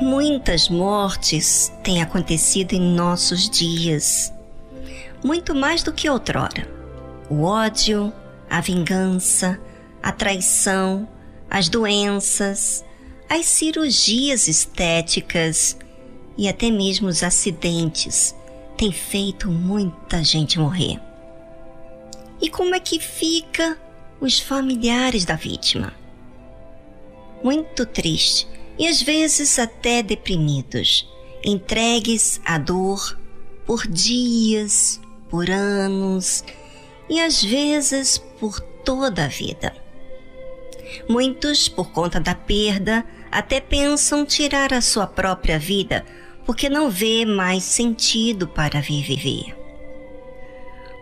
Muitas mortes têm acontecido em nossos dias, muito mais do que outrora. O ódio, a vingança, a traição, as doenças, as cirurgias estéticas e até mesmo os acidentes têm feito muita gente morrer. E como é que fica os familiares da vítima? Muito triste e às vezes até deprimidos, entregues à dor por dias, por anos e às vezes por toda a vida. Muitos, por conta da perda, até pensam tirar a sua própria vida porque não vê mais sentido para viver.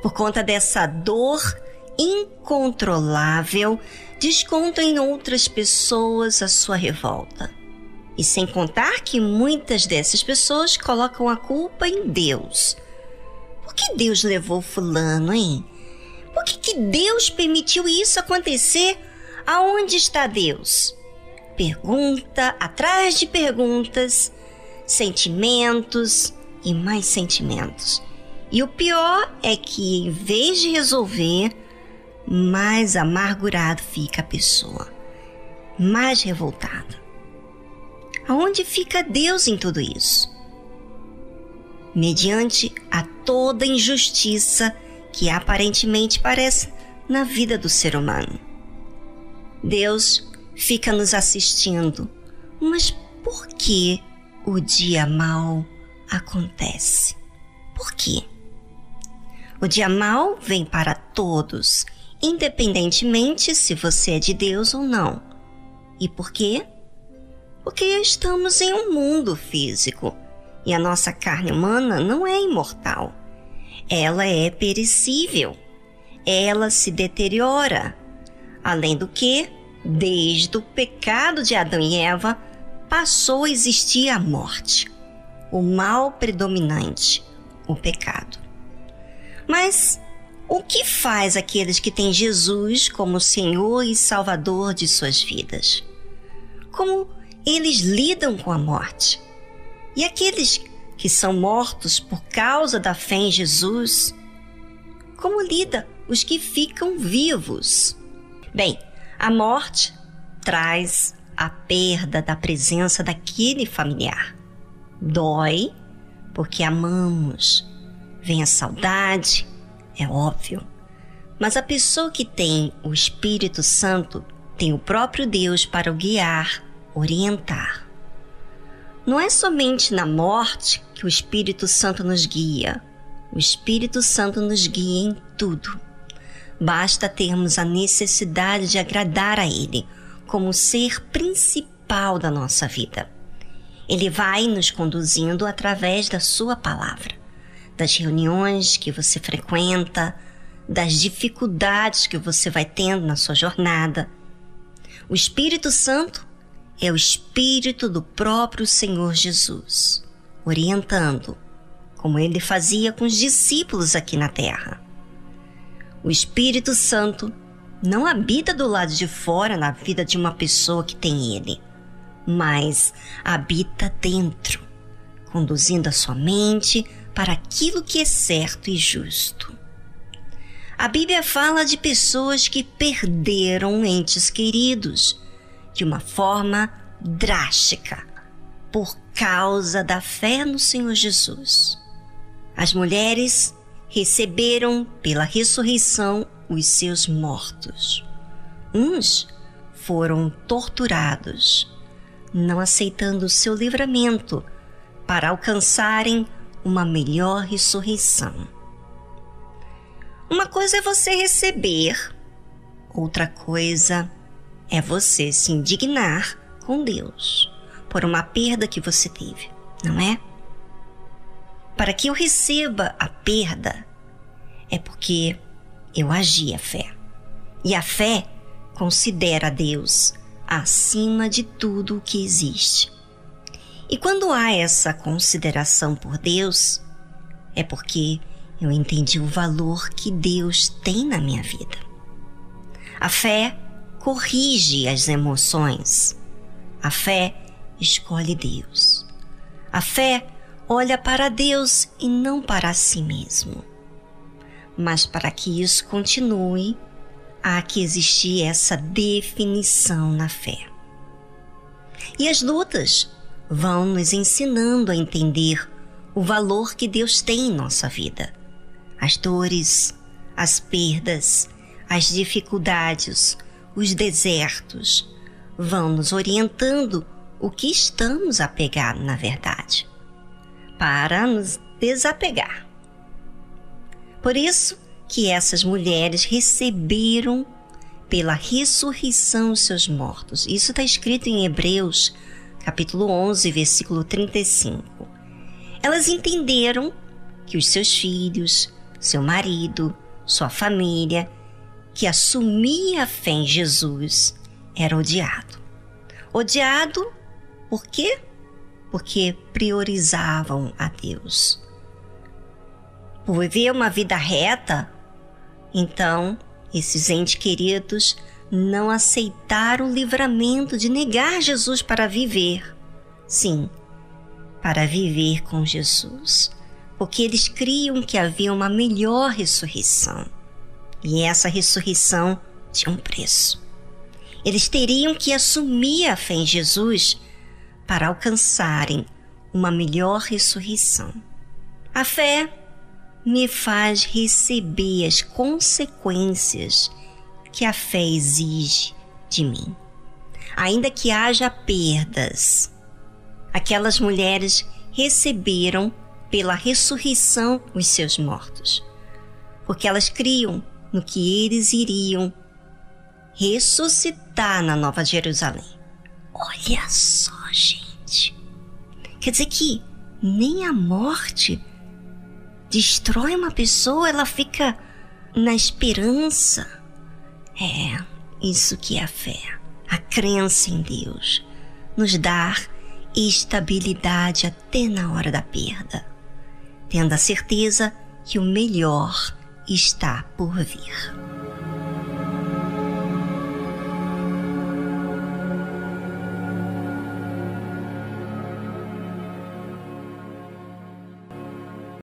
Por conta dessa dor incontrolável, descontam em outras pessoas a sua revolta e sem contar que muitas dessas pessoas colocam a culpa em Deus. Por que Deus levou Fulano, hein? Por que, que Deus permitiu isso acontecer? Aonde está Deus? Pergunta atrás de perguntas, sentimentos e mais sentimentos. E o pior é que, em vez de resolver, mais amargurado fica a pessoa, mais revoltada. Aonde fica Deus em tudo isso? Mediante a toda injustiça que aparentemente parece na vida do ser humano. Deus fica nos assistindo, mas por que o dia mal acontece? Por quê? O dia mal vem para todos, independentemente se você é de Deus ou não. E por quê? porque estamos em um mundo físico e a nossa carne humana não é imortal. Ela é perecível. Ela se deteriora. Além do que, desde o pecado de Adão e Eva, passou a existir a morte, o mal predominante, o pecado. Mas o que faz aqueles que têm Jesus como Senhor e Salvador de suas vidas? Como eles lidam com a morte. E aqueles que são mortos por causa da fé em Jesus, como lida os que ficam vivos? Bem, a morte traz a perda da presença daquele familiar. Dói porque amamos. Vem a saudade, é óbvio. Mas a pessoa que tem o Espírito Santo tem o próprio Deus para o guiar, orientar. Não é somente na morte que o Espírito Santo nos guia. O Espírito Santo nos guia em tudo. Basta termos a necessidade de agradar a Ele como ser principal da nossa vida. Ele vai nos conduzindo através da Sua palavra, das reuniões que você frequenta, das dificuldades que você vai tendo na sua jornada. O Espírito Santo é o Espírito do próprio Senhor Jesus, orientando, como ele fazia com os discípulos aqui na terra. O Espírito Santo não habita do lado de fora na vida de uma pessoa que tem ele, mas habita dentro, conduzindo a sua mente para aquilo que é certo e justo. A Bíblia fala de pessoas que perderam entes queridos de uma forma drástica por causa da fé no Senhor Jesus. As mulheres receberam pela ressurreição os seus mortos. Uns foram torturados, não aceitando o seu livramento para alcançarem uma melhor ressurreição. Uma coisa é você receber, outra coisa é você se indignar com Deus por uma perda que você teve, não é? Para que eu receba a perda, é porque eu agi a fé. E a fé considera Deus acima de tudo o que existe. E quando há essa consideração por Deus, é porque eu entendi o valor que Deus tem na minha vida. A fé corrige as emoções. A fé escolhe Deus. A fé olha para Deus e não para si mesmo. Mas para que isso continue, há que existir essa definição na fé. E as lutas vão nos ensinando a entender o valor que Deus tem em nossa vida. As dores, as perdas, as dificuldades, os desertos vão nos orientando o que estamos a pegar na verdade, para nos desapegar. Por isso que essas mulheres receberam pela ressurreição os seus mortos. Isso está escrito em Hebreus, capítulo 11, versículo 35. Elas entenderam que os seus filhos, seu marido, sua família, que assumia a fé em Jesus, era odiado. Odiado por quê? Porque priorizavam a Deus. Por viver uma vida reta, então esses entes queridos não aceitaram o livramento de negar Jesus para viver. Sim, para viver com Jesus, porque eles criam que havia uma melhor ressurreição. E essa ressurreição tinha um preço. Eles teriam que assumir a fé em Jesus para alcançarem uma melhor ressurreição. A fé me faz receber as consequências que a fé exige de mim. Ainda que haja perdas, aquelas mulheres receberam pela ressurreição os seus mortos, porque elas criam no que eles iriam ressuscitar na Nova Jerusalém. Olha só, gente. Quer dizer que nem a morte destrói uma pessoa, ela fica na esperança. É, isso que é a fé. A crença em Deus nos dá estabilidade até na hora da perda, tendo a certeza que o melhor está por vir.